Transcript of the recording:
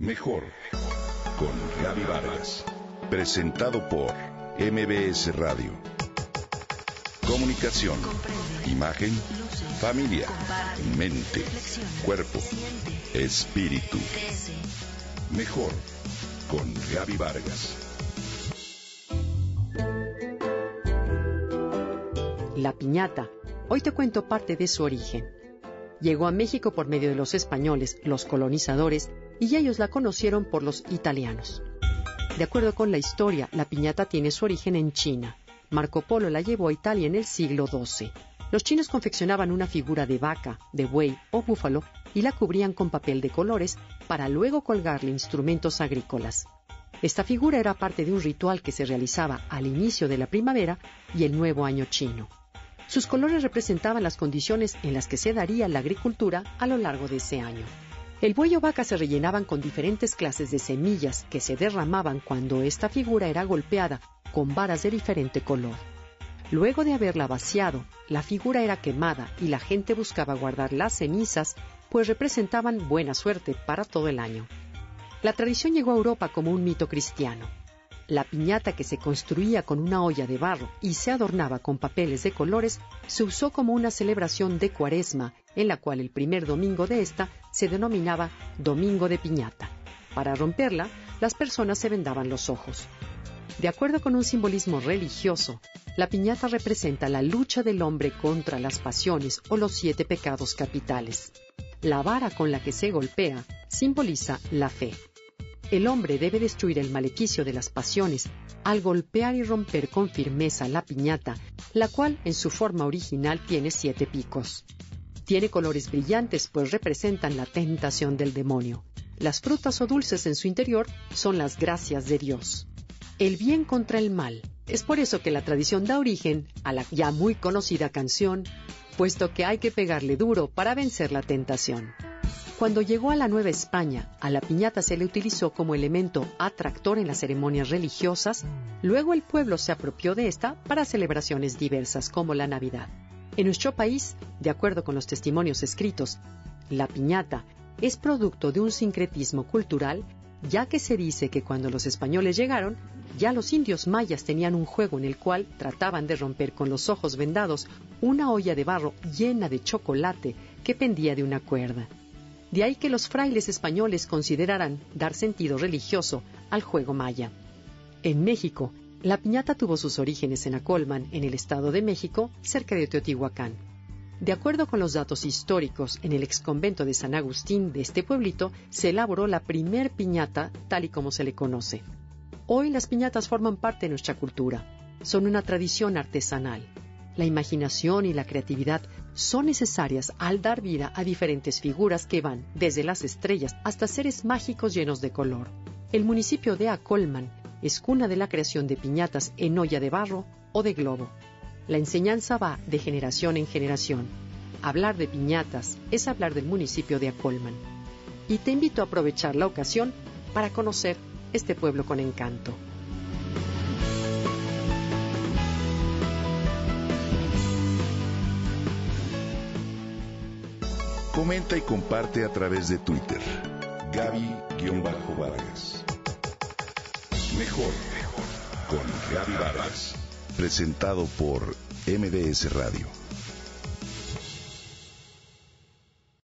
Mejor con Gaby Vargas. Presentado por MBS Radio. Comunicación, imagen, familia, mente, cuerpo, espíritu. Mejor con Gaby Vargas. La piñata. Hoy te cuento parte de su origen. Llegó a México por medio de los españoles, los colonizadores, y ellos la conocieron por los italianos. De acuerdo con la historia, la piñata tiene su origen en China. Marco Polo la llevó a Italia en el siglo XII. Los chinos confeccionaban una figura de vaca, de buey o búfalo y la cubrían con papel de colores para luego colgarle instrumentos agrícolas. Esta figura era parte de un ritual que se realizaba al inicio de la primavera y el nuevo año chino. Sus colores representaban las condiciones en las que se daría la agricultura a lo largo de ese año. El buey o vaca se rellenaban con diferentes clases de semillas que se derramaban cuando esta figura era golpeada con varas de diferente color. Luego de haberla vaciado, la figura era quemada y la gente buscaba guardar las cenizas, pues representaban buena suerte para todo el año. La tradición llegó a Europa como un mito cristiano. La piñata que se construía con una olla de barro y se adornaba con papeles de colores se usó como una celebración de cuaresma, en la cual el primer domingo de esta se denominaba Domingo de Piñata. Para romperla, las personas se vendaban los ojos. De acuerdo con un simbolismo religioso, la piñata representa la lucha del hombre contra las pasiones o los siete pecados capitales. La vara con la que se golpea simboliza la fe. El hombre debe destruir el maleficio de las pasiones al golpear y romper con firmeza la piñata, la cual en su forma original tiene siete picos. Tiene colores brillantes pues representan la tentación del demonio. Las frutas o dulces en su interior son las gracias de Dios. El bien contra el mal. Es por eso que la tradición da origen a la ya muy conocida canción, puesto que hay que pegarle duro para vencer la tentación. Cuando llegó a la Nueva España, a la piñata se le utilizó como elemento atractor en las ceremonias religiosas, luego el pueblo se apropió de esta para celebraciones diversas como la Navidad. En nuestro país, de acuerdo con los testimonios escritos, la piñata es producto de un sincretismo cultural, ya que se dice que cuando los españoles llegaron, ya los indios mayas tenían un juego en el cual trataban de romper con los ojos vendados una olla de barro llena de chocolate que pendía de una cuerda. De ahí que los frailes españoles consideraran dar sentido religioso al juego maya. En México, la piñata tuvo sus orígenes en Acolman, en el Estado de México, cerca de Teotihuacán. De acuerdo con los datos históricos, en el exconvento de San Agustín de este pueblito se elaboró la primer piñata tal y como se le conoce. Hoy las piñatas forman parte de nuestra cultura. Son una tradición artesanal. La imaginación y la creatividad son necesarias al dar vida a diferentes figuras que van desde las estrellas hasta seres mágicos llenos de color. El municipio de Acolman es cuna de la creación de piñatas en olla de barro o de globo. La enseñanza va de generación en generación. Hablar de piñatas es hablar del municipio de Acolman. Y te invito a aprovechar la ocasión para conocer este pueblo con encanto. Comenta y comparte a través de Twitter. Gaby-Vargas. Mejor con Gaby Vargas. Presentado por MBS Radio.